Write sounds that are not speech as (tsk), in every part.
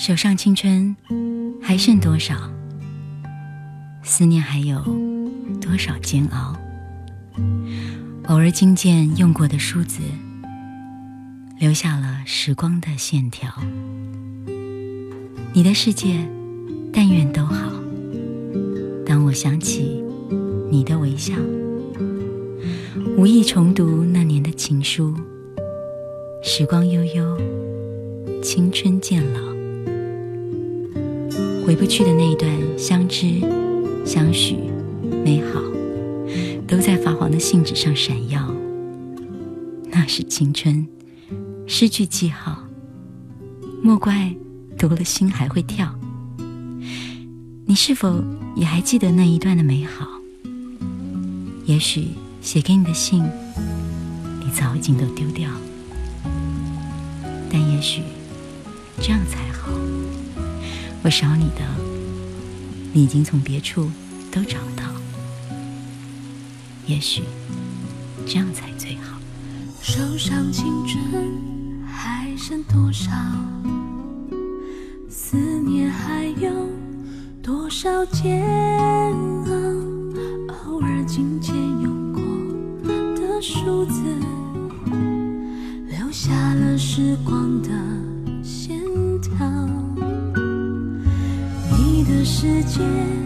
手上青春还剩多少？思念还有多少煎熬？偶尔惊见用过的梳子，留下了时光的线条。你的世界，但愿都好。当我想起你的微笑，无意重读那年的情书。时光悠悠，青春渐老。回不去的那一段相知、相许、美好，都在发黄的信纸上闪耀。那是青春，失去记号，莫怪读了心还会跳。你是否也还记得那一段的美好？也许写给你的信，你早已经都丢掉，但也许这样才好。我少你的，你已经从别处都找到。也许这样才最好。手上青春还剩多少？思念还有多少煎世界，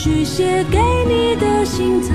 也许写给你的信早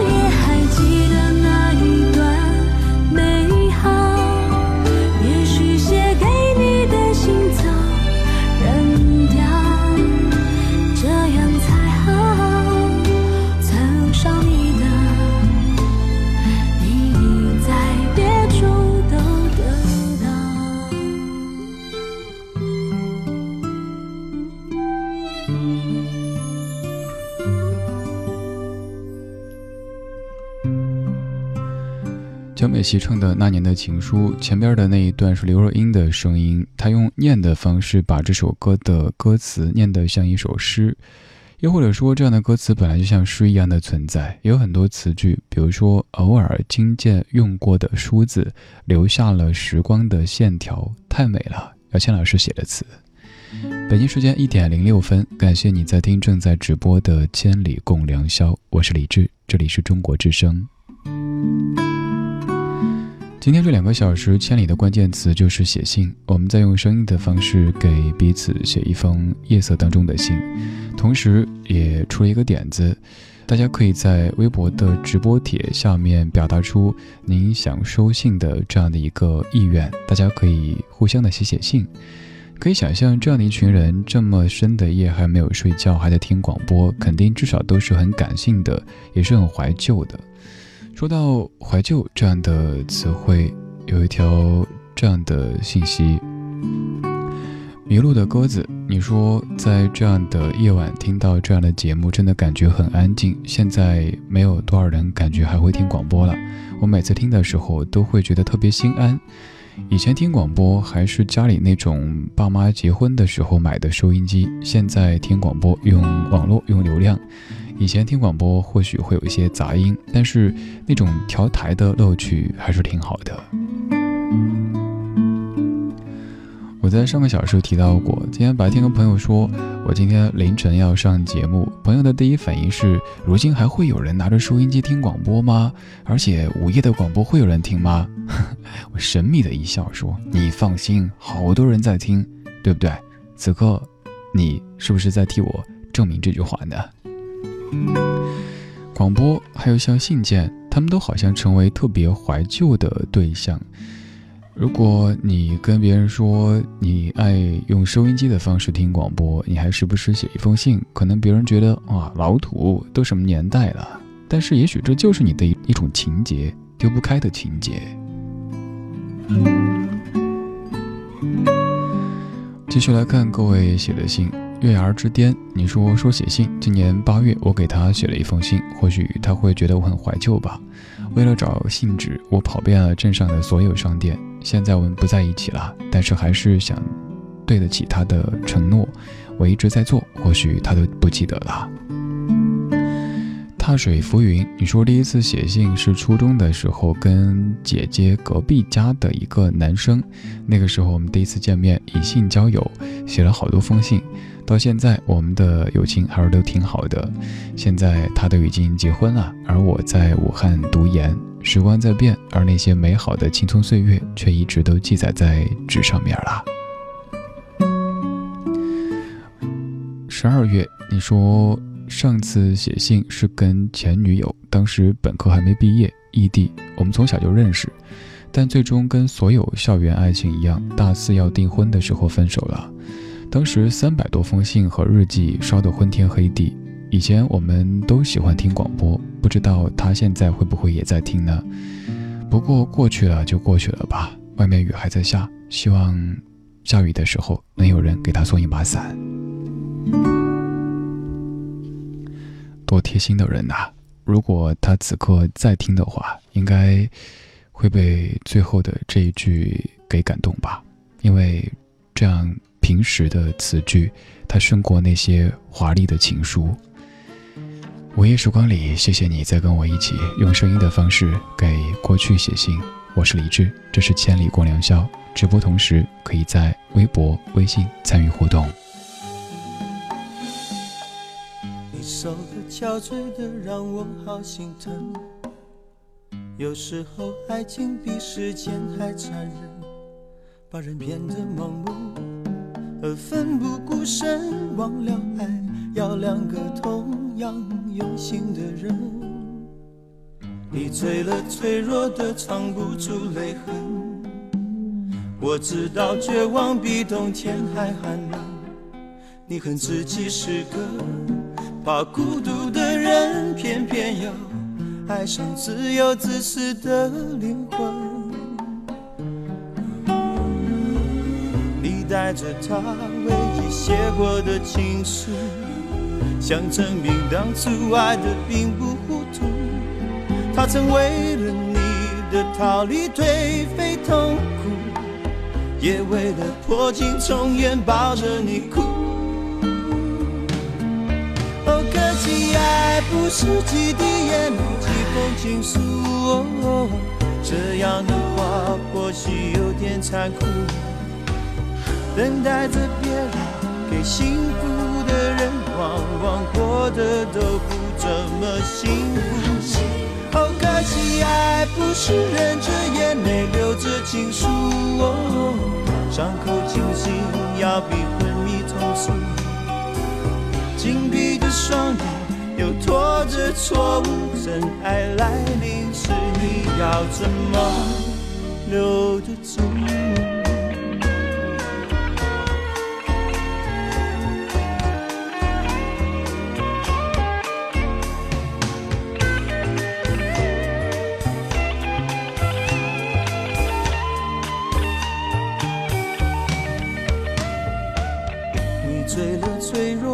江美琪唱的《那年的情书》，前边的那一段是刘若英的声音，她用念的方式把这首歌的歌词念得像一首诗，又或者说这样的歌词本来就像诗一样的存在，有很多词句，比如说偶尔听见用过的梳子，留下了时光的线条，太美了。姚谦老师写的词。北京时间一点零六分，感谢你在听正在直播的《千里共良宵》，我是李志，这里是中国之声。今天这两个小时，千里的关键词就是写信。我们在用声音的方式给彼此写一封夜色当中的信，同时也出了一个点子，大家可以在微博的直播帖下面表达出您想收信的这样的一个意愿，大家可以互相的写写信。可以想象，这样的一群人，这么深的夜还没有睡觉，还在听广播，肯定至少都是很感性的，也是很怀旧的。说到怀旧这样的词汇，有一条这样的信息：迷路的鸽子，你说在这样的夜晚听到这样的节目，真的感觉很安静。现在没有多少人感觉还会听广播了，我每次听的时候都会觉得特别心安。以前听广播还是家里那种爸妈结婚的时候买的收音机，现在听广播用网络用流量。以前听广播或许会有一些杂音，但是那种调台的乐趣还是挺好的。我在上个小时提到过，今天白天跟朋友说，我今天凌晨要上节目。朋友的第一反应是：如今还会有人拿着收音机听广播吗？而且午夜的广播会有人听吗？(laughs) 我神秘的一笑说：“你放心，好多人在听，对不对？此刻，你是不是在替我证明这句话呢？”广播还有像信件，他们都好像成为特别怀旧的对象。如果你跟别人说你爱用收音机的方式听广播，你还时不时写一封信，可能别人觉得哇老土，都什么年代了？但是也许这就是你的一一种情节，丢不开的情节。继续来看各位写的信，月牙之巅，你说说写信，今年八月我给他写了一封信，或许他会觉得我很怀旧吧。为了找信纸，我跑遍了镇上的所有商店。现在我们不在一起了，但是还是想对得起他的承诺。我一直在做，或许他都不记得了。踏水浮云，你说第一次写信是初中的时候，跟姐姐隔壁家的一个男生，那个时候我们第一次见面，以信交友，写了好多封信。到现在，我们的友情还是都挺好的。现在他都已经结婚了，而我在武汉读研。时光在变，而那些美好的青葱岁月却一直都记载在纸上面了。十二月，你说上次写信是跟前女友，当时本科还没毕业，异地，我们从小就认识，但最终跟所有校园爱情一样，大四要订婚的时候分手了。当时三百多封信和日记烧得昏天黑地。以前我们都喜欢听广播，不知道他现在会不会也在听呢？不过过去了就过去了吧。外面雨还在下，希望下雨的时候能有人给他送一把伞。多贴心的人呐！如果他此刻在听的话，应该会被最后的这一句给感动吧？因为这样平时的词句，它胜过那些华丽的情书。午夜时光里，谢谢你再跟我一起用声音的方式给过去写信。我是李志，这是千里共良宵直播，同时可以在微博、微信参与互动。你瘦的憔悴的，让我好心疼。有时候爱情比时间还残忍，把人变得盲目。而奋不顾身。忘了爱要两个同样用心的人。你醉了，脆弱的藏不住泪痕。我知道绝望比冬天还寒冷。你恨自己是个。怕孤独的人，偏偏又爱上自由自私的灵魂。带着他唯一写过的情书，想证明当初爱的并不糊涂。他曾为了你的逃离颓废痛苦，也为了破镜重圆抱着你哭。哦，可惜爱不是几滴眼泪，几封情书。哦这样的话或许有点残酷。等待着别人给幸福的人，往往过得都不怎么幸福。哦，可惜爱不是忍着眼泪，流着情书。哦伤口清醒要比昏迷痛楚。紧闭着双眼。又拖着错误，真爱来临时，你要怎么留得住？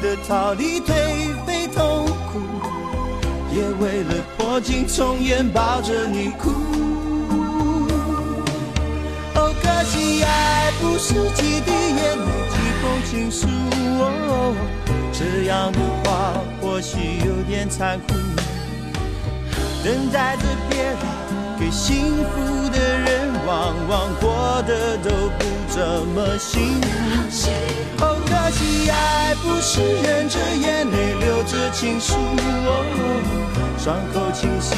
的逃离颓废痛苦。也为了破镜重圆抱着你哭。哦，可惜爱不是几滴眼泪几封情书哦。这样的话或许有点残酷。等待着别人给幸福的人，往往过得都不怎么幸福。哦，可惜爱不是忍着眼泪流着情书。哦伤口清醒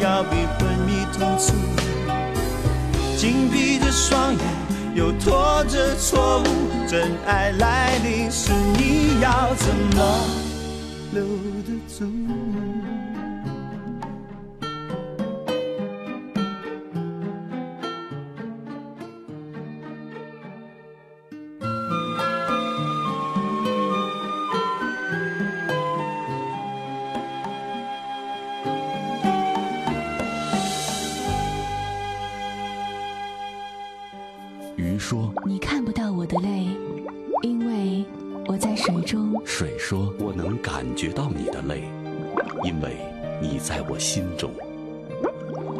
要比昏迷痛楚，紧闭着双眼又拖着错误，真爱来临时你要怎么留得住？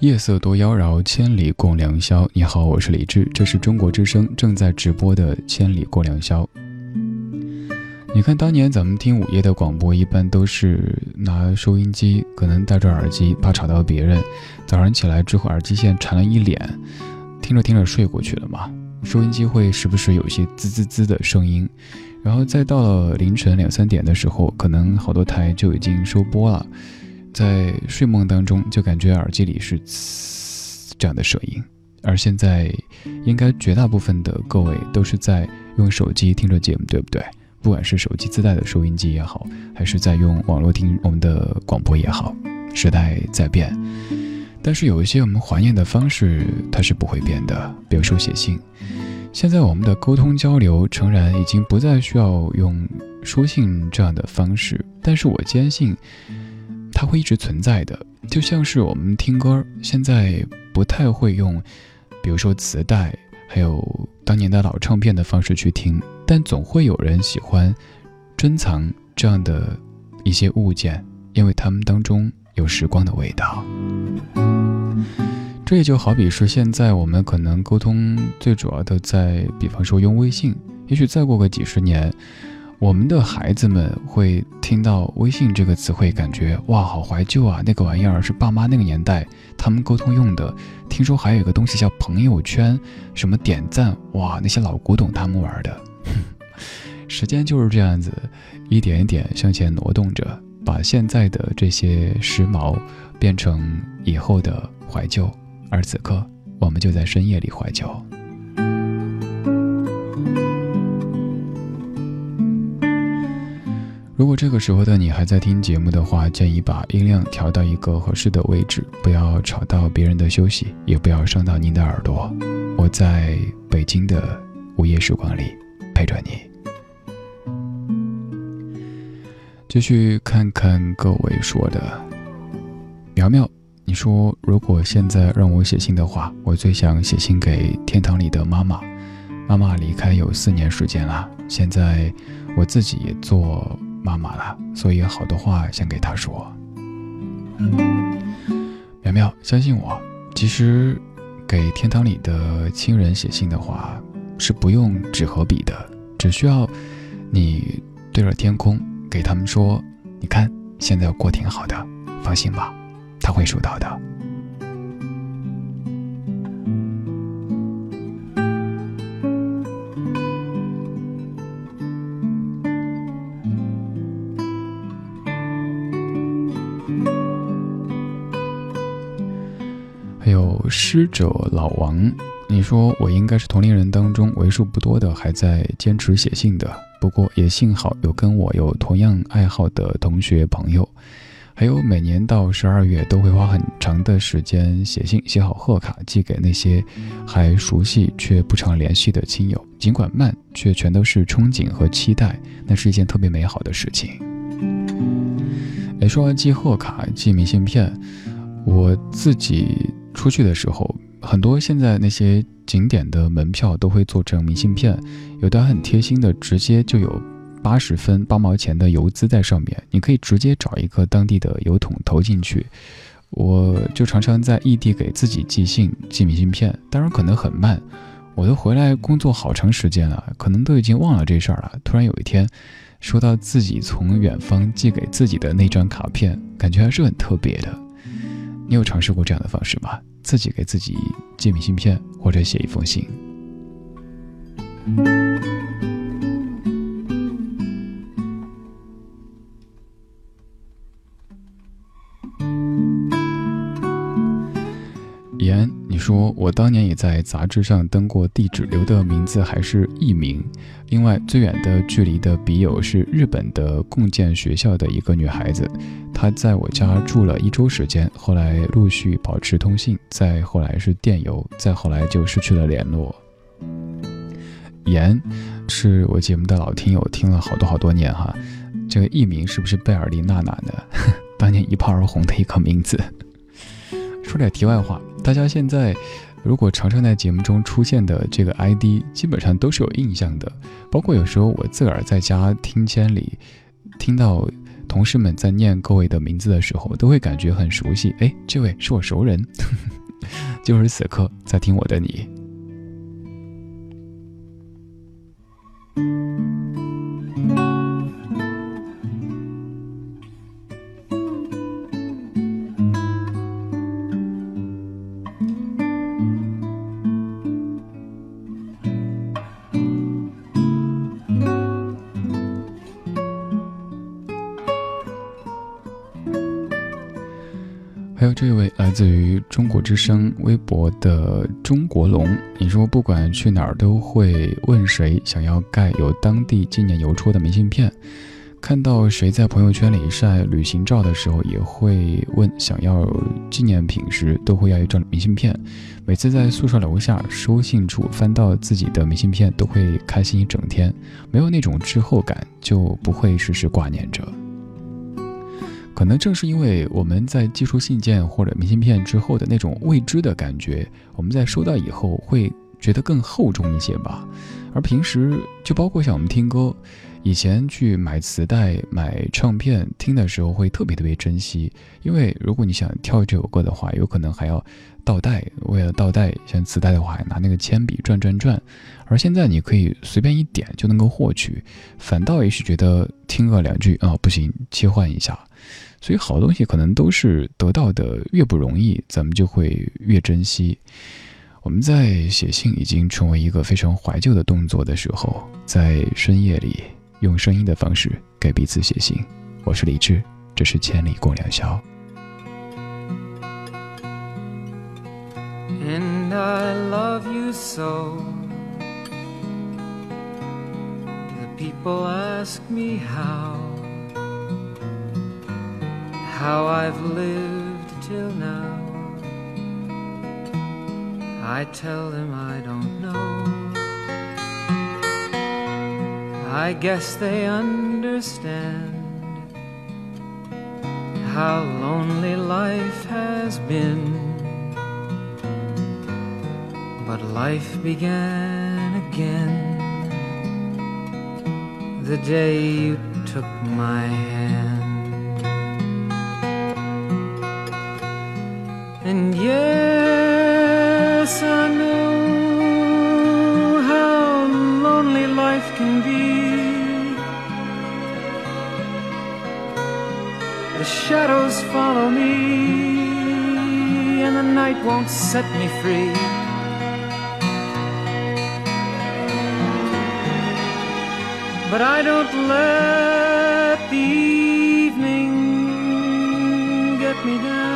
夜色多妖娆，千里共良宵。你好，我是李志，这是中国之声正在直播的《千里共良宵》。你看，当年咱们听午夜的广播，一般都是拿收音机，可能戴着耳机，怕吵到别人。早上起来之后，耳机线缠了一脸，听着听着睡过去了嘛。收音机会时不时有一些滋滋滋的声音。然后再到了凌晨两三点的时候，可能好多台就已经收播了，在睡梦当中就感觉耳机里是 (tsk) 这样的声音。而现在，应该绝大部分的各位都是在用手机听着节目，对不对？不管是手机自带的收音机也好，还是在用网络听我们的广播也好，时代在变。但是有一些我们怀念的方式，它是不会变的。比如说写信，现在我们的沟通交流诚然已经不再需要用书信这样的方式，但是我坚信它会一直存在的。就像是我们听歌，现在不太会用，比如说磁带，还有当年的老唱片的方式去听，但总会有人喜欢珍藏这样的一些物件，因为它们当中有时光的味道。这也就好比是现在我们可能沟通最主要的在，比方说用微信，也许再过个几十年。我们的孩子们会听到微信这个词汇，感觉哇，好怀旧啊！那个玩意儿是爸妈那个年代他们沟通用的。听说还有一个东西叫朋友圈，什么点赞，哇，那些老古董他们玩的。时间就是这样子，一点一点向前挪动着，把现在的这些时髦变成以后的怀旧。而此刻，我们就在深夜里怀旧。如果这个时候的你还在听节目的话，建议把音量调到一个合适的位置，不要吵到别人的休息，也不要伤到您的耳朵。我在北京的午夜时光里陪着你。继续看看各位说的，苗苗，你说如果现在让我写信的话，我最想写信给天堂里的妈妈。妈妈离开有四年时间了，现在我自己也做。妈妈了，所以好多话想给她说。苗苗，相信我，其实给天堂里的亲人写信的话，是不用纸和笔的，只需要你对着天空给他们说：“你看，现在过挺好的，放心吧，他会收到的。”师者老王，你说我应该是同龄人当中为数不多的还在坚持写信的。不过也幸好有跟我有同样爱好的同学朋友，还有每年到十二月都会花很长的时间写信，写好贺卡寄给那些还熟悉却不常联系的亲友。尽管慢，却全都是憧憬和期待，那是一件特别美好的事情。哎，说完寄贺卡、寄明信片，我自己。出去的时候，很多现在那些景点的门票都会做成明信片，有的很贴心的，直接就有八十分八毛钱的邮资在上面，你可以直接找一个当地的邮筒投进去。我就常常在异地给自己寄信、寄明信片，当然可能很慢，我都回来工作好长时间了，可能都已经忘了这事儿了。突然有一天，收到自己从远方寄给自己的那张卡片，感觉还是很特别的。你有尝试过这样的方式吗？自己给自己寄明信片，或者写一封信。言，你说我当年也在杂志上登过地址，留的名字还是艺名。另外，最远的距离的笔友是日本的共建学校的一个女孩子，她在我家住了一周时间，后来陆续保持通信，再后来是电邮，再后来就失去了联络。言，是我节目的老听友，听了好多好多年哈。这个艺名是不是贝尔丽娜娜呢？(laughs) 当年一炮而红的一个名字。说点题外话，大家现在。如果常常在节目中出现的这个 ID，基本上都是有印象的。包括有时候我自个儿在家听千里，听到同事们在念各位的名字的时候，都会感觉很熟悉。哎，这位是我熟人，(laughs) 就是此刻在听我的你。自于中国之声微博的中国龙，你说不管去哪儿都会问谁想要盖有当地纪念邮戳的明信片，看到谁在朋友圈里晒旅行照的时候，也会问想要纪念品时，都会要一张明信片。每次在宿舍楼下收信处翻到自己的明信片，都会开心一整天。没有那种滞后感，就不会时时挂念着。可能正是因为我们在寄出信件或者明信片之后的那种未知的感觉，我们在收到以后会觉得更厚重一些吧。而平时就包括像我们听歌，以前去买磁带、买唱片听的时候，会特别特别珍惜，因为如果你想跳这首歌的话，有可能还要倒带。为了倒带，像磁带的话，拿那个铅笔转转转。而现在你可以随便一点就能够获取，反倒也是觉得听个两句啊不行，切换一下。所以好东西可能都是得到的越不容易，咱们就会越珍惜。我们在写信已经成为一个非常怀旧的动作的时候，在深夜里用声音的方式给彼此写信。我是李志，这是千里共良宵。And I love you so. People ask me how, how I've lived till now. I tell them I don't know. I guess they understand how lonely life has been. But life began again the day you took my hand. Shadows follow me, and the night won't set me free. But I don't let the evening get me down.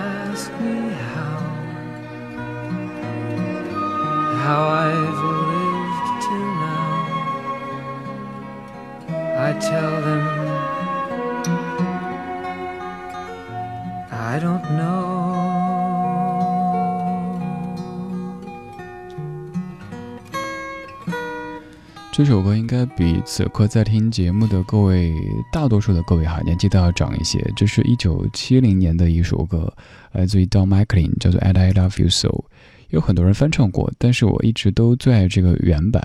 Ask me how, how I've lived till now. I tell them I don't know. 这首歌应该比此刻在听节目的各位，大多数的各位哈，年纪都要长一些。这是一九七零年的一首歌，来自于 Don McLean，叫做《And I Love You So》。有很多人翻唱过，但是我一直都最爱这个原版。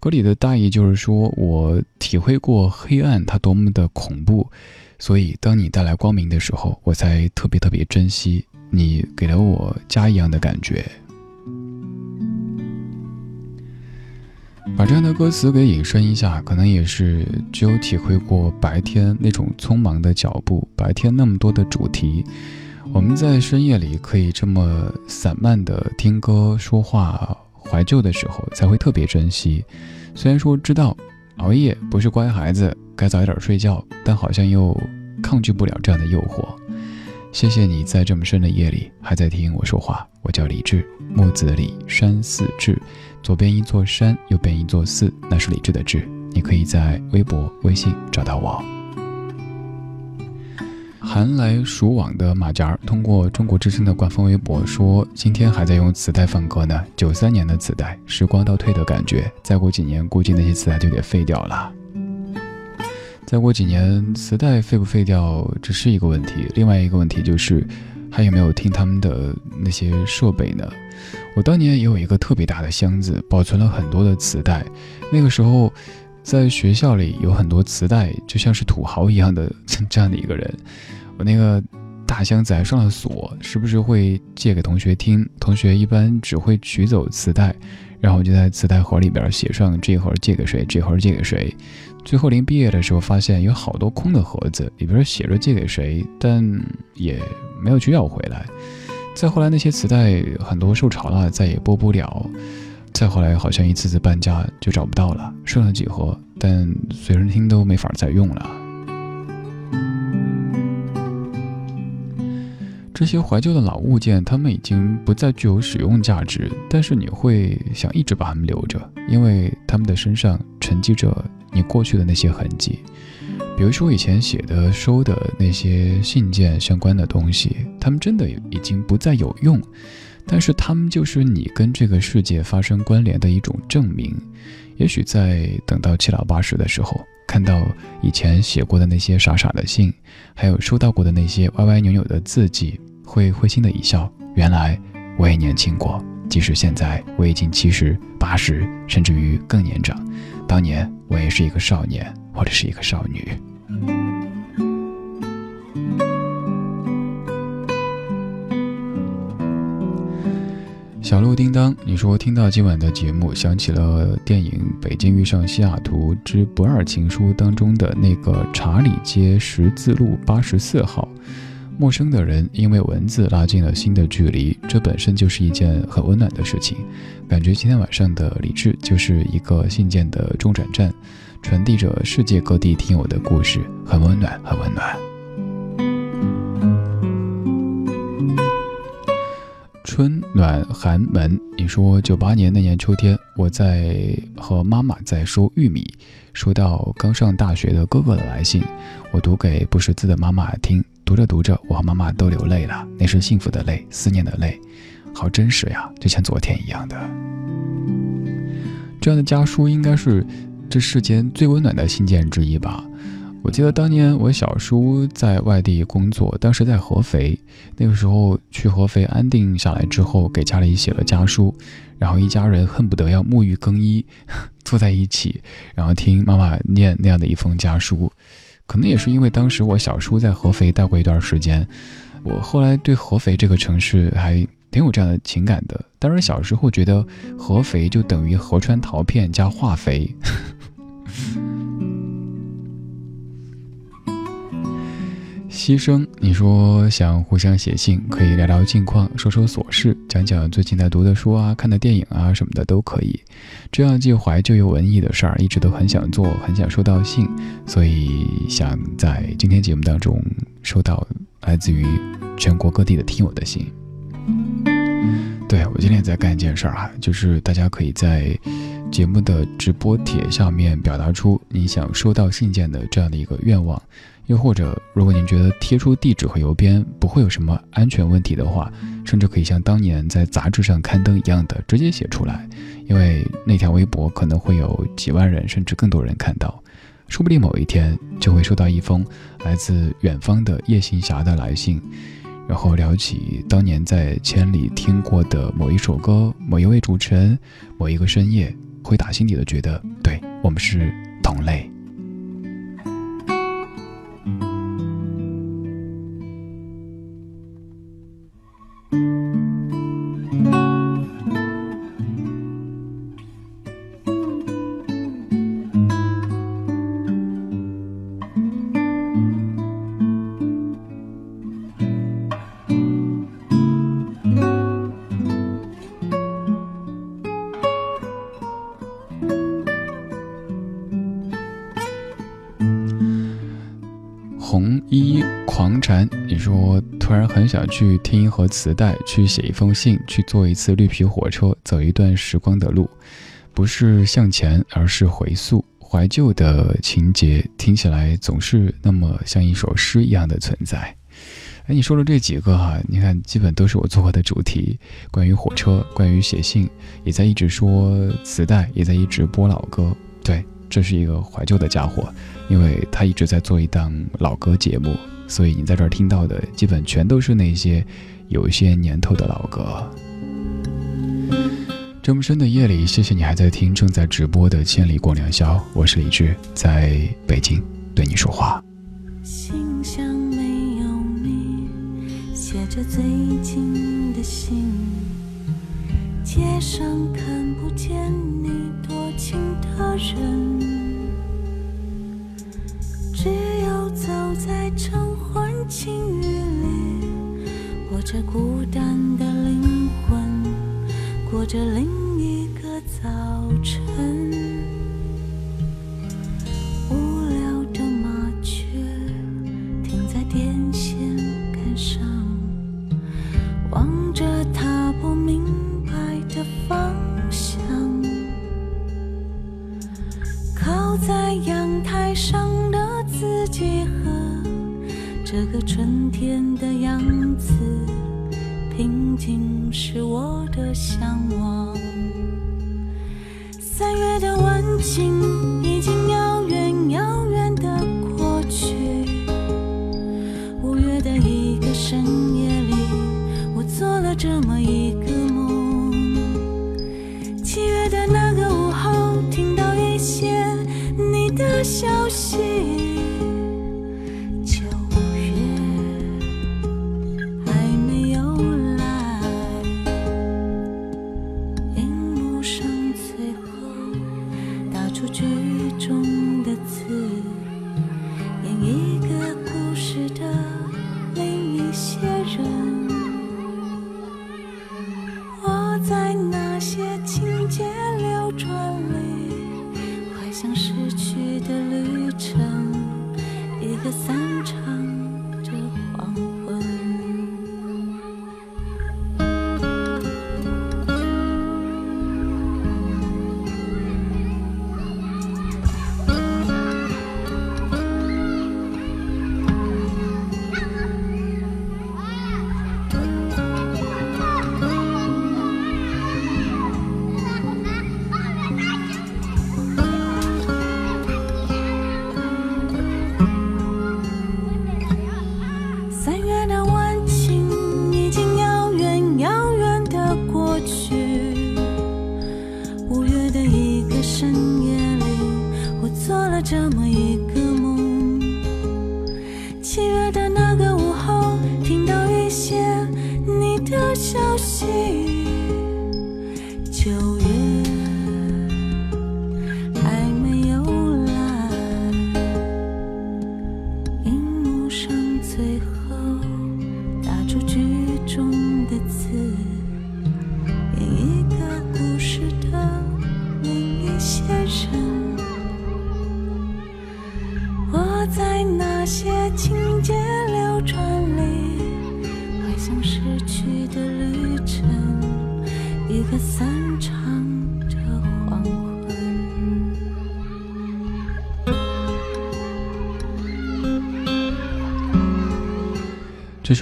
歌里的大意就是说，我体会过黑暗它多么的恐怖，所以当你带来光明的时候，我才特别特别珍惜你，给了我家一样的感觉。把这样的歌词给引申一下，可能也是只有体会过白天那种匆忙的脚步，白天那么多的主题，我们在深夜里可以这么散漫的听歌、说话、怀旧的时候，才会特别珍惜。虽然说知道熬夜不是乖孩子，该早一点睡觉，但好像又抗拒不了这样的诱惑。谢谢你在这么深的夜里还在听我说话。我叫李志，木子李，山寺志，左边一座山，右边一座寺，那是李志的志。你可以在微博、微信找到我。寒来暑往的马甲通过中国之声的官方微博说：“今天还在用磁带放歌呢，九三年的磁带，时光倒退的感觉。再过几年，估计那些磁带就得废掉了。再过几年，磁带废不废掉，这是一个问题。另外一个问题就是。”还有没有听他们的那些设备呢？我当年也有一个特别大的箱子，保存了很多的磁带。那个时候，在学校里有很多磁带，就像是土豪一样的这样的一个人。我那个大箱子还上了锁，时不时会借给同学听。同学一般只会取走磁带，然后就在磁带盒里边写上这盒借给谁，这盒借给谁。最后临毕业的时候，发现有好多空的盒子，里边写着借给谁，但也。没有去要回来，再后来那些磁带很多受潮了，再也播不了。再后来好像一次次搬家就找不到了，剩了几盒，但随身听都没法再用了。这些怀旧的老物件，它们已经不再具有使用价值，但是你会想一直把它们留着，因为它们的身上沉积着你过去的那些痕迹。比如说以前写的、收的那些信件相关的东西，他们真的已经不再有用，但是他们就是你跟这个世界发生关联的一种证明。也许在等到七老八十的时候，看到以前写过的那些傻傻的信，还有收到过的那些歪歪扭扭的字迹，会会心的一笑。原来我也年轻过，即使现在我已经七十八十，甚至于更年长，当年我也是一个少年。或者是一个少女。小鹿叮当，你说听到今晚的节目，想起了电影《北京遇上西雅图之不二情书》当中的那个查理街十字路八十四号。陌生的人因为文字拉近了新的距离，这本身就是一件很温暖的事情。感觉今天晚上的理智就是一个信件的中转站。传递着世界各地听友的故事，很温暖，很温暖。春暖寒门，你说九八年那年秋天，我在和妈妈在收玉米，收到刚上大学的哥哥的来信，我读给不识字的妈妈听，读着读着，我和妈妈都流泪了，那是幸福的泪，思念的泪，好真实呀，就像昨天一样的。这样的家书应该是。这世间最温暖的信件之一吧。我记得当年我小叔在外地工作，当时在合肥，那个时候去合肥安定下来之后，给家里写了家书，然后一家人恨不得要沐浴更衣，(laughs) 坐在一起，然后听妈妈念那样的一封家书。可能也是因为当时我小叔在合肥待过一段时间，我后来对合肥这个城市还。挺有这样的情感的。当然，小时候觉得合肥就等于合川陶片加化肥。(laughs) 牺牲，你说想互相写信，可以聊聊近况，说说琐事，讲讲最近在读的书啊、看的电影啊什么的都可以。这样既怀旧又文艺的事儿，一直都很想做，很想收到信，所以想在今天节目当中收到来自于全国各地的听友的信。对我今天在干一件事儿啊，就是大家可以在节目的直播帖下面表达出你想收到信件的这样的一个愿望，又或者如果您觉得贴出地址和邮编不会有什么安全问题的话，甚至可以像当年在杂志上刊登一样的直接写出来，因为那条微博可能会有几万人甚至更多人看到，说不定某一天就会收到一封来自远方的夜行侠的来信。然后聊起当年在千里听过的某一首歌、某一位主持人、某一个深夜，会打心底的觉得，对我们是同类。想去听一盒磁带，去写一封信，去坐一次绿皮火车，走一段时光的路，不是向前，而是回溯。怀旧的情节听起来总是那么像一首诗一样的存在。哎，你说的这几个哈，你看基本都是我做过的主题，关于火车，关于写信，也在一直说磁带，也在一直播老歌。对，这是一个怀旧的家伙，因为他一直在做一档老歌节目。所以你在这儿听到的，基本全都是那些有些年头的老歌。这么深的夜里，谢谢你还在听正在直播的《千里共良宵》，我是李志，在北京对你说话。信箱没有你，写着最近的信，街上看不见你多情的人，只有走。晴雨里，我这孤单的灵魂，过着另一个早晨。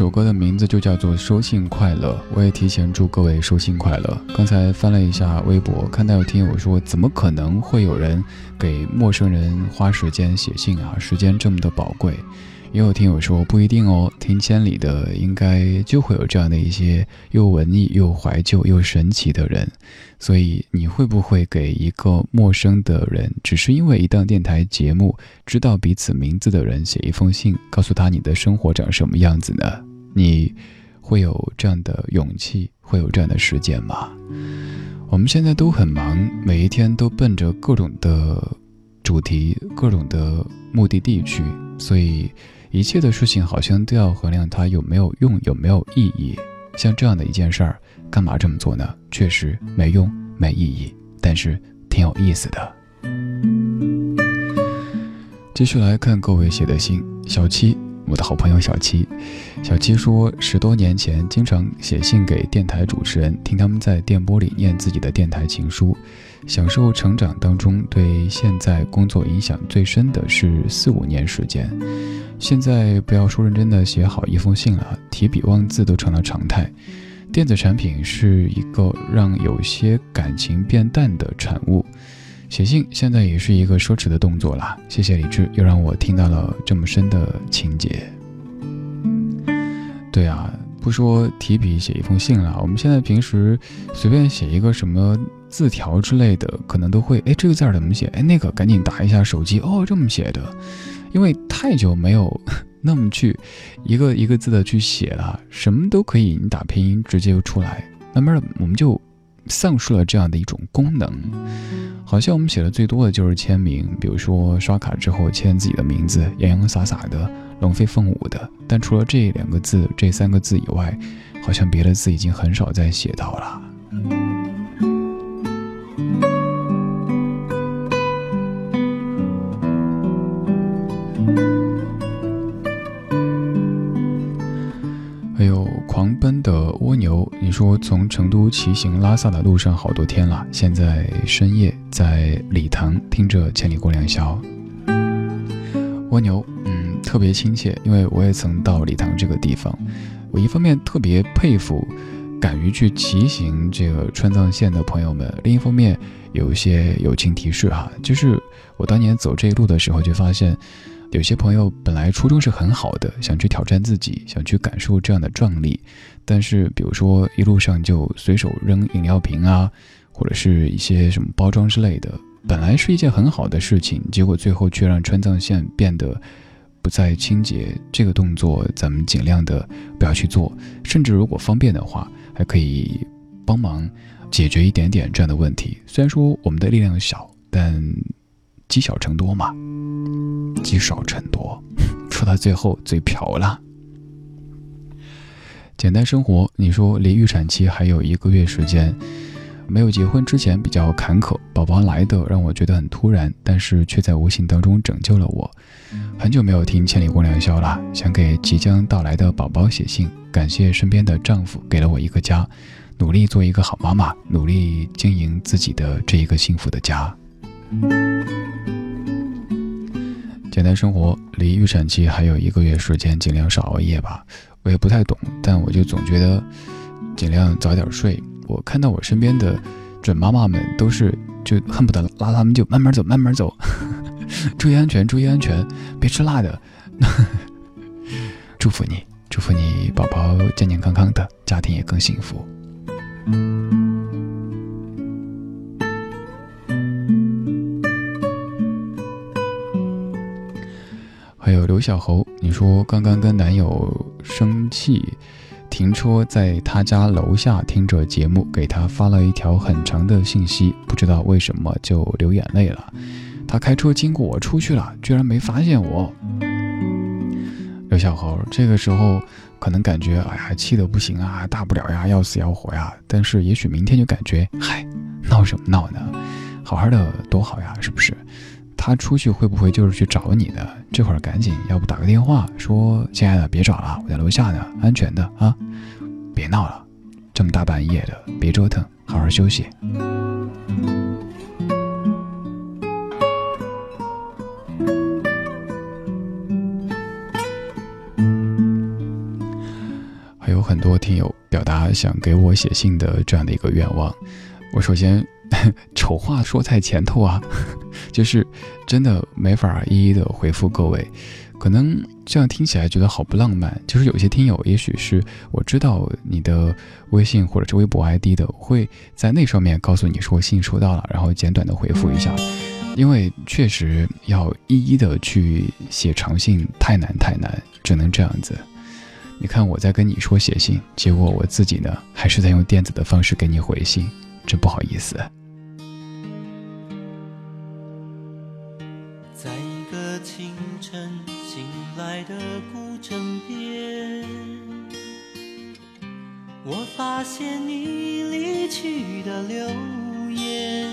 首歌的名字就叫做《收信快乐》，我也提前祝各位收信快乐。刚才翻了一下微博，看到有听友说，怎么可能会有人给陌生人花时间写信啊？时间这么的宝贵。也有听友说不一定哦，听千里的应该就会有这样的一些又文艺又怀旧又神奇的人，所以你会不会给一个陌生的人，只是因为一档电台节目知道彼此名字的人写一封信，告诉他你的生活长什么样子呢？你会有这样的勇气，会有这样的时间吗？我们现在都很忙，每一天都奔着各种的主题、各种的目的地去，所以。一切的事情好像都要衡量它有没有用，有没有意义。像这样的一件事儿，干嘛这么做呢？确实没用，没意义，但是挺有意思的。继续来看各位写的信，小七，我的好朋友小七，小七说，十多年前经常写信给电台主持人，听他们在电波里念自己的电台情书，享受成长当中。对现在工作影响最深的是四五年时间。现在不要说认真的写好一封信了，提笔忘字都成了常态。电子产品是一个让有些感情变淡的产物，写信现在也是一个奢侈的动作了。谢谢李志，又让我听到了这么深的情节。对啊，不说提笔写一封信了，我们现在平时随便写一个什么字条之类的，可能都会哎这个字怎么写？哎那个赶紧打一下手机哦，这么写的。因为太久没有那么去一个一个字的去写了，什么都可以，你打拼音直接就出来。慢慢的，我们就丧失了这样的一种功能。好像我们写的最多的就是签名，比如说刷卡之后签自己的名字，洋洋洒洒的，龙飞凤舞的。但除了这两个字、这三个字以外，好像别的字已经很少再写到了。还有狂奔的蜗牛，你说从成都骑行拉萨的路上好多天了，现在深夜在礼堂听着《千里共良宵》。蜗牛，嗯，特别亲切，因为我也曾到礼堂这个地方。我一方面特别佩服敢于去骑行这个川藏线的朋友们，另一方面有一些友情提示哈，就是我当年走这一路的时候就发现。有些朋友本来初衷是很好的，想去挑战自己，想去感受这样的壮丽，但是比如说一路上就随手扔饮料瓶啊，或者是一些什么包装之类的，本来是一件很好的事情，结果最后却让川藏线变得不再清洁。这个动作咱们尽量的不要去做，甚至如果方便的话，还可以帮忙解决一点点这样的问题。虽然说我们的力量小，但积小成多嘛。积少成多，(laughs) 说到最后最漂了。简单生活，你说离预产期还有一个月时间，没有结婚之前比较坎坷，宝宝来的让我觉得很突然，但是却在无形当中拯救了我。很久没有听《千里共良宵》了，想给即将到来的宝宝写信，感谢身边的丈夫给了我一个家，努力做一个好妈妈，努力经营自己的这一个幸福的家。简单生活，离预产期还有一个月时间，尽量少熬夜吧。我也不太懂，但我就总觉得尽量早点睡。我看到我身边的准妈妈们都是，就恨不得拉他们就慢慢走，慢慢走，(laughs) 注意安全，注意安全，别吃辣的。(laughs) 祝福你，祝福你，宝宝健健康康的，家庭也更幸福。还有刘小猴，你说刚刚跟男友生气，停车在他家楼下听着节目，给他发了一条很长的信息，不知道为什么就流眼泪了。他开车经过我出去了，居然没发现我。刘小猴这个时候可能感觉，哎呀，气得不行啊，大不了呀，要死要活呀。但是也许明天就感觉，嗨，闹什么闹呢？好好的多好呀，是不是？他出去会不会就是去找你的？这会儿赶紧，要不打个电话说：“亲爱的，别找了，我在楼下呢，安全的啊，别闹了，这么大半夜的，别折腾，好好休息。”还有很多听友表达想给我写信的这样的一个愿望。我首先 (laughs) 丑话说在前头啊，(laughs) 就是真的没法一一的回复各位。可能这样听起来觉得好不浪漫，就是有些听友，也许是我知道你的微信或者是微博 ID 的，我会在那上面告诉你说信收到了，然后简短的回复一下，因为确实要一一的去写长信太难太难，只能这样子。你看我在跟你说写信，结果我自己呢还是在用电子的方式给你回信，真不好意思。发现你离去的留言，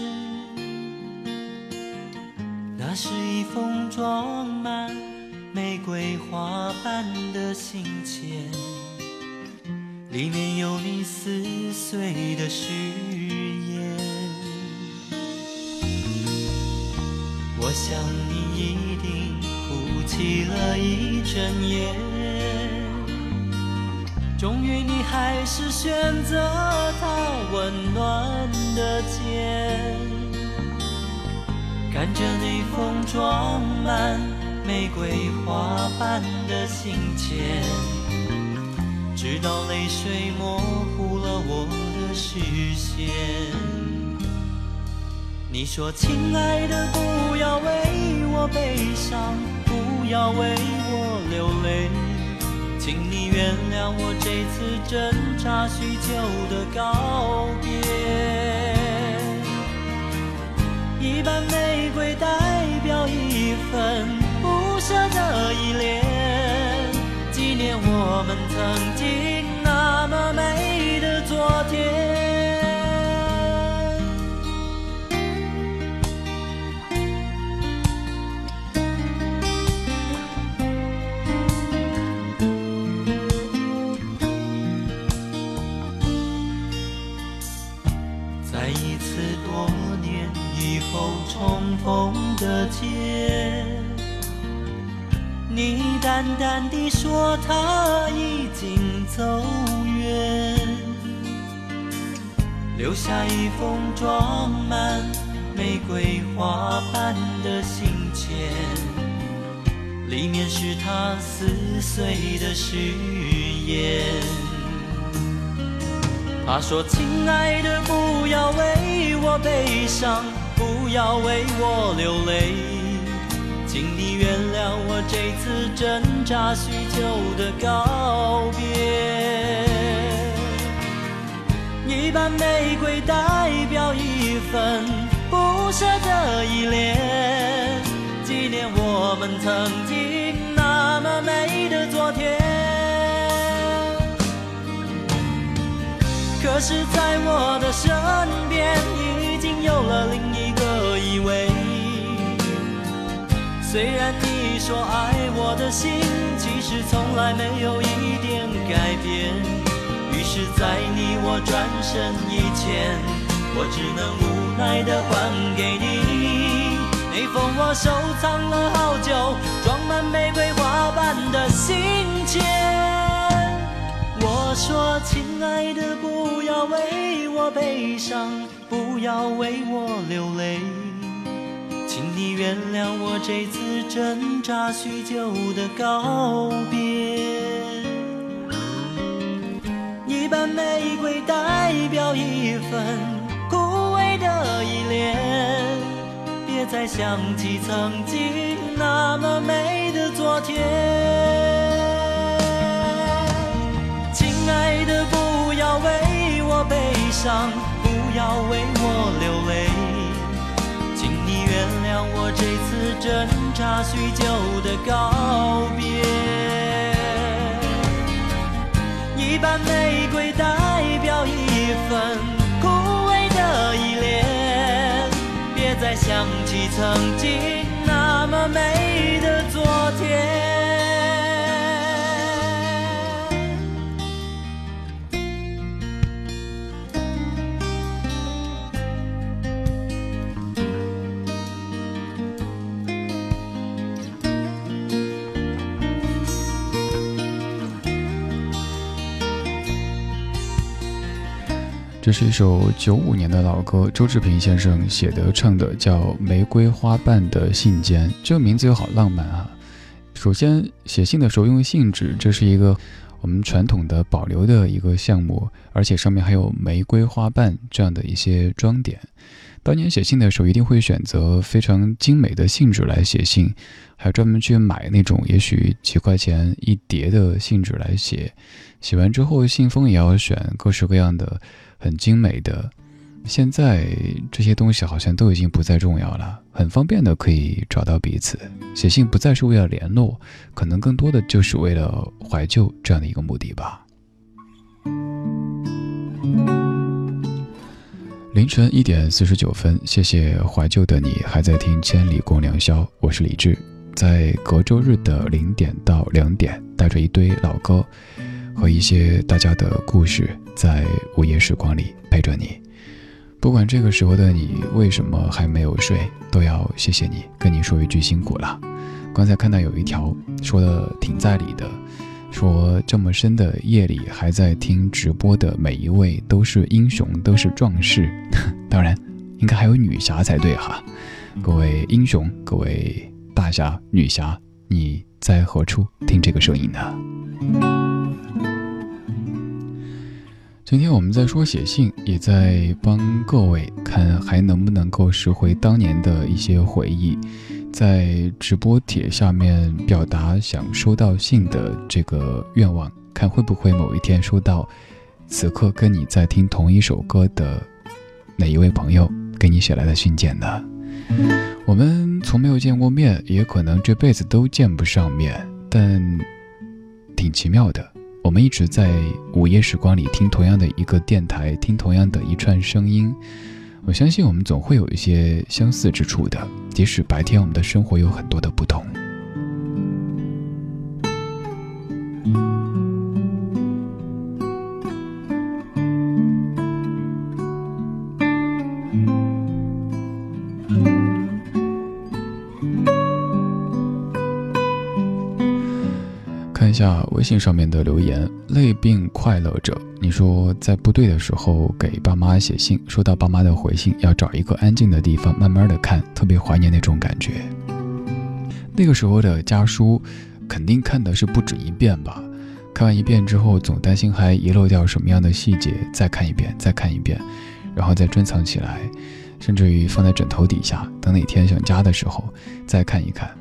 那是一封装满玫瑰花瓣的信笺，里面有你撕碎的誓言。我想你一定。哭泣了一整夜，终于你还是选择他温暖的肩，看着你封装满玫瑰花瓣的信笺，直到泪水模糊了我的视线。你说，亲爱的，不要为我悲伤。不要为我流泪，请你原谅我这次挣扎许久的告别。一瓣玫瑰代表一份不舍的依恋，纪念我们曾经的街，你淡淡地说他已经走远，留下一封装满玫瑰花瓣的信笺，里面是他撕碎的誓言。他说：“亲爱的，不要为我悲伤。”不要为我流泪，请你原谅我这次挣扎许久的告别。一瓣玫瑰代表一份不舍的依恋，纪念我们曾经那么美的昨天。可是，在我的身边，已经有了另虽然你说爱我的心，其实从来没有一点改变。于是，在你我转身以前，我只能无奈的还给你那封我收藏了好久、装满玫瑰花瓣的信笺。我说，亲爱的，不要为我悲伤，不要为我流泪。你原谅我这次挣扎许久的告别。一瓣玫瑰代表一份枯萎的依恋，别再想起曾经那么美的昨天。亲爱的，不要为我悲伤，不要为我流泪。原谅我这次挣扎许久的告别，一瓣玫瑰代表一份枯萎的依恋，别再想起曾经那么美的昨天。这是一首九五年的老歌，周志平先生写的唱的，叫《玫瑰花瓣的信笺》。这个名字又好浪漫啊！首先，写信的时候用信纸，这是一个我们传统的保留的一个项目，而且上面还有玫瑰花瓣这样的一些装点。当年写信的时候，一定会选择非常精美的信纸来写信，还专门去买那种也许几块钱一叠的信纸来写。写完之后，信封也要选各式各样的。很精美的，现在这些东西好像都已经不再重要了，很方便的可以找到彼此。写信不再是为了联络，可能更多的就是为了怀旧这样的一个目的吧。凌晨一点四十九分，谢谢怀旧的你还在听《千里共良宵》，我是李志，在隔周日的零点到两点，带着一堆老歌。和一些大家的故事，在午夜时光里陪着你。不管这个时候的你为什么还没有睡，都要谢谢你，跟你说一句辛苦了。刚才看到有一条说的挺在理的，说这么深的夜里还在听直播的每一位都是英雄，都是壮士。(laughs) 当然，应该还有女侠才对哈。各位英雄，各位大侠、女侠，你在何处听这个声音呢？今天我们在说写信，也在帮各位看还能不能够拾回当年的一些回忆，在直播帖下面表达想收到信的这个愿望，看会不会某一天收到此刻跟你在听同一首歌的哪一位朋友给你写来的信件呢？我们从没有见过面，也可能这辈子都见不上面，但挺奇妙的。我们一直在午夜时光里听同样的一个电台，听同样的一串声音。我相信我们总会有一些相似之处的，即使白天我们的生活有很多的不同。下微信上面的留言，累病快乐者，你说在部队的时候给爸妈写信，收到爸妈的回信，要找一个安静的地方慢慢的看，特别怀念那种感觉。那个时候的家书，肯定看的是不止一遍吧？看完一遍之后，总担心还遗漏掉什么样的细节，再看一遍，再看一遍，然后再珍藏起来，甚至于放在枕头底下，等哪天想家的时候再看一看。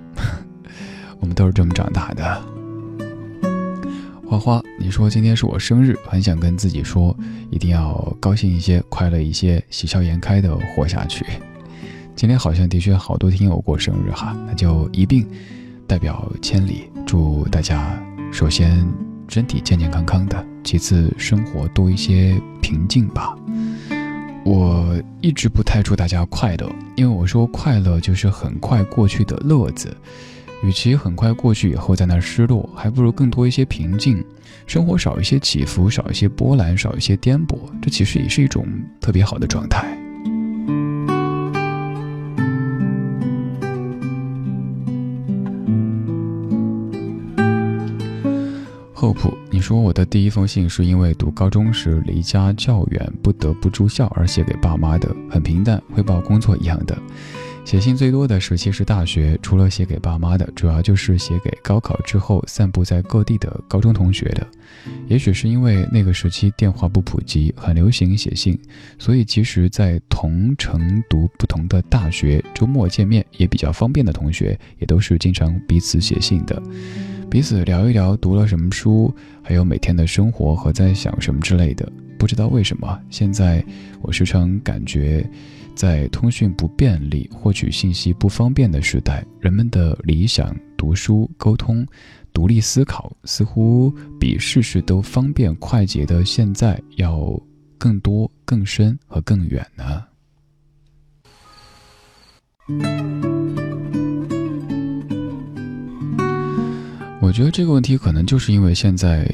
(laughs) 我们都是这么长大的。花花，你说今天是我生日，很想跟自己说，一定要高兴一些，快乐一些，喜笑颜开的活下去。今天好像的确好多听友过生日哈，那就一并代表千里，祝大家首先身体健健康康的，其次生活多一些平静吧。我一直不太祝大家快乐，因为我说快乐就是很快过去的乐子。与其很快过去以后在那失落，还不如更多一些平静，生活少一些起伏，少一些波澜，少一些颠簸，这其实也是一种特别好的状态。厚朴，你说我的第一封信是因为读高中时离家较远，不得不住校而写给爸妈的，很平淡，汇报工作一样的。写信最多的时期是大学，除了写给爸妈的，主要就是写给高考之后散布在各地的高中同学的。也许是因为那个时期电话不普及，很流行写信，所以即使在同城读不同的大学，周末见面也比较方便的同学，也都是经常彼此写信的，彼此聊一聊读了什么书，还有每天的生活和在想什么之类的。不知道为什么，现在我时常感觉。在通讯不便利、获取信息不方便的时代，人们的理想、读书、沟通、独立思考，似乎比事事都方便快捷的现在要更多、更深和更远呢？我觉得这个问题可能就是因为现在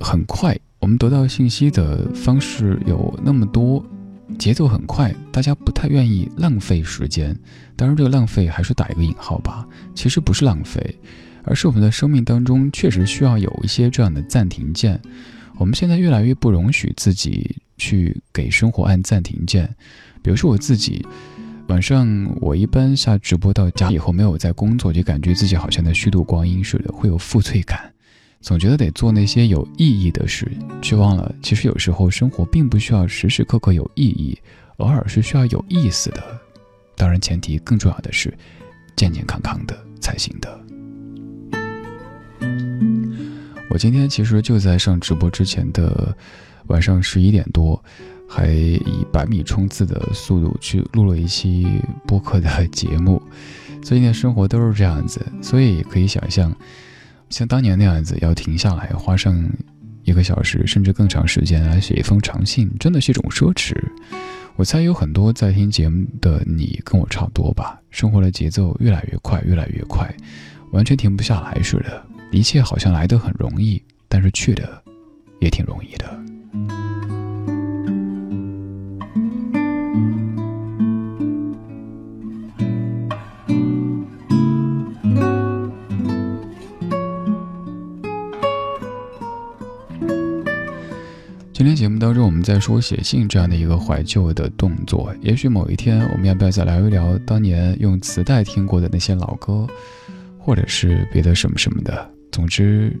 很快，我们得到信息的方式有那么多。节奏很快，大家不太愿意浪费时间。当然，这个浪费还是打一个引号吧。其实不是浪费，而是我们的生命当中确实需要有一些这样的暂停键。我们现在越来越不容许自己去给生活按暂停键。比如说我自己，晚上我一般下直播到家以后没有在工作，就感觉自己好像在虚度光阴似的，会有负罪感，总觉得得做那些有意义的事，却忘了其实有时候生活并不需要时时刻刻有意义，偶尔是需要有意思的。当然，前提更重要的是健健康康的才行的。我今天其实就在上直播之前的晚上十一点多，还以百米冲刺的速度去录了一期播客的节目。最近的生活都是这样子，所以可以想象，像当年那样子要停下来，花上一个小时甚至更长时间来写一封长信，真的是一种奢侈。我猜有很多在听节目的你跟我差不多吧，生活的节奏越来越快，越来越快，完全停不下来似的。一切好像来得很容易，但是去的也挺容易的。节目当中，我们在说写信这样的一个怀旧的动作。也许某一天，我们要不要再聊一聊当年用磁带听过的那些老歌，或者是别的什么什么的？总之，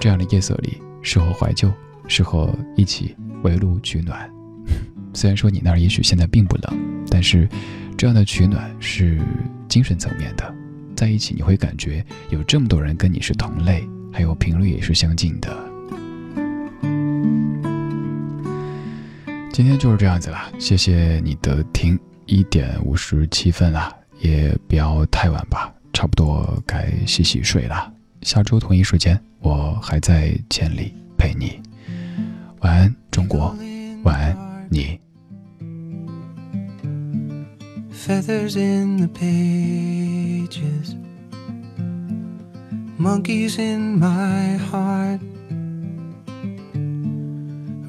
这样的夜色里适合怀旧，适合一起围炉取暖。(laughs) 虽然说你那儿也许现在并不冷，但是这样的取暖是精神层面的，在一起你会感觉有这么多人跟你是同类，还有频率也是相近的。今天就是这样子啦，谢谢你的听，一点五十七分啦，也不要太晚吧，差不多该洗洗睡了。下周同一时间，我还在千里陪你。晚安，中国，晚安，你。Feathers in the pages, monkeys in my heart,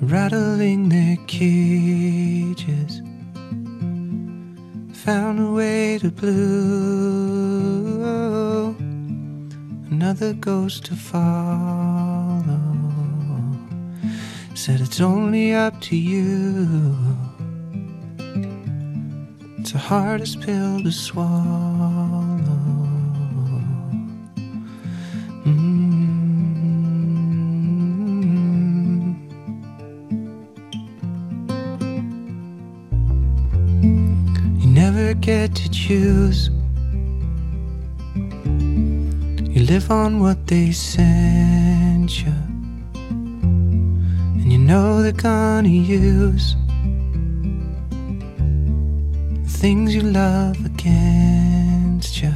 rattling their cages. Found a way to blue another ghost to follow. Said it's only up to you. It's the hardest pill to swallow. Mm. Never get to choose. You live on what they sent you. And you know they're gonna use the things you love against you.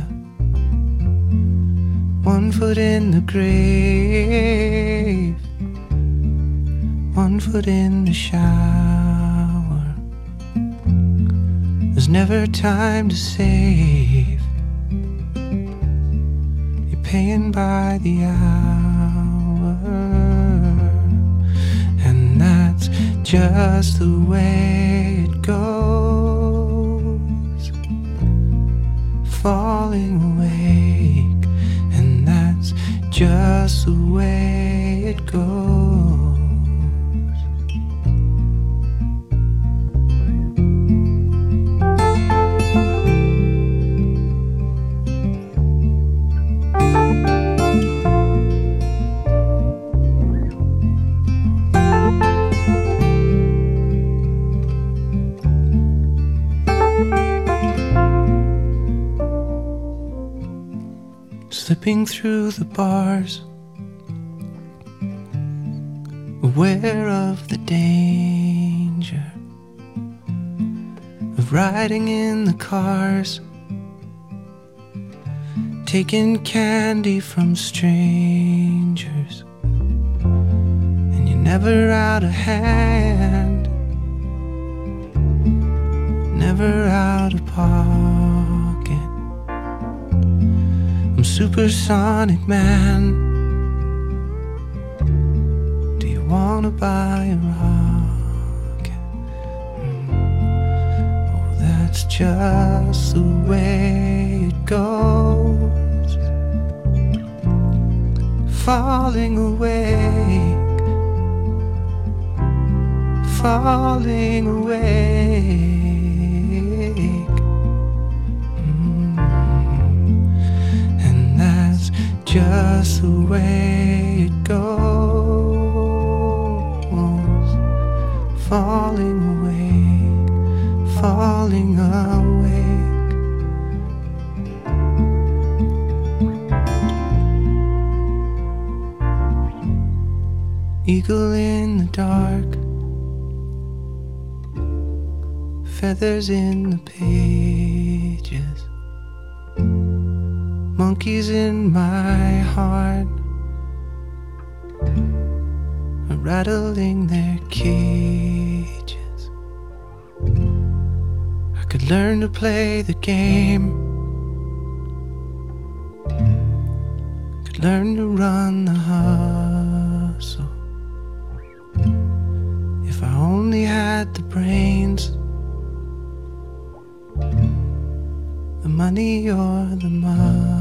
One foot in the grave, one foot in the shower. Never time to save You're paying by the hour. And that's just the way it goes. Falling awake, and that's just the way it goes. Slipping through the bars, aware of the danger of riding in the cars, taking candy from strangers, and you're never out of hand, never out of pocket. Supersonic man. Do you wanna buy a rocket? Mm. Oh, that's just the way it goes. Falling awake, falling awake. Just the way it goes. Falling away, falling away. Eagle in the dark, feathers in the pages, in my heart rattling their cages. I could learn to play the game, could learn to run the hustle. If I only had the brains, the money or the muscle.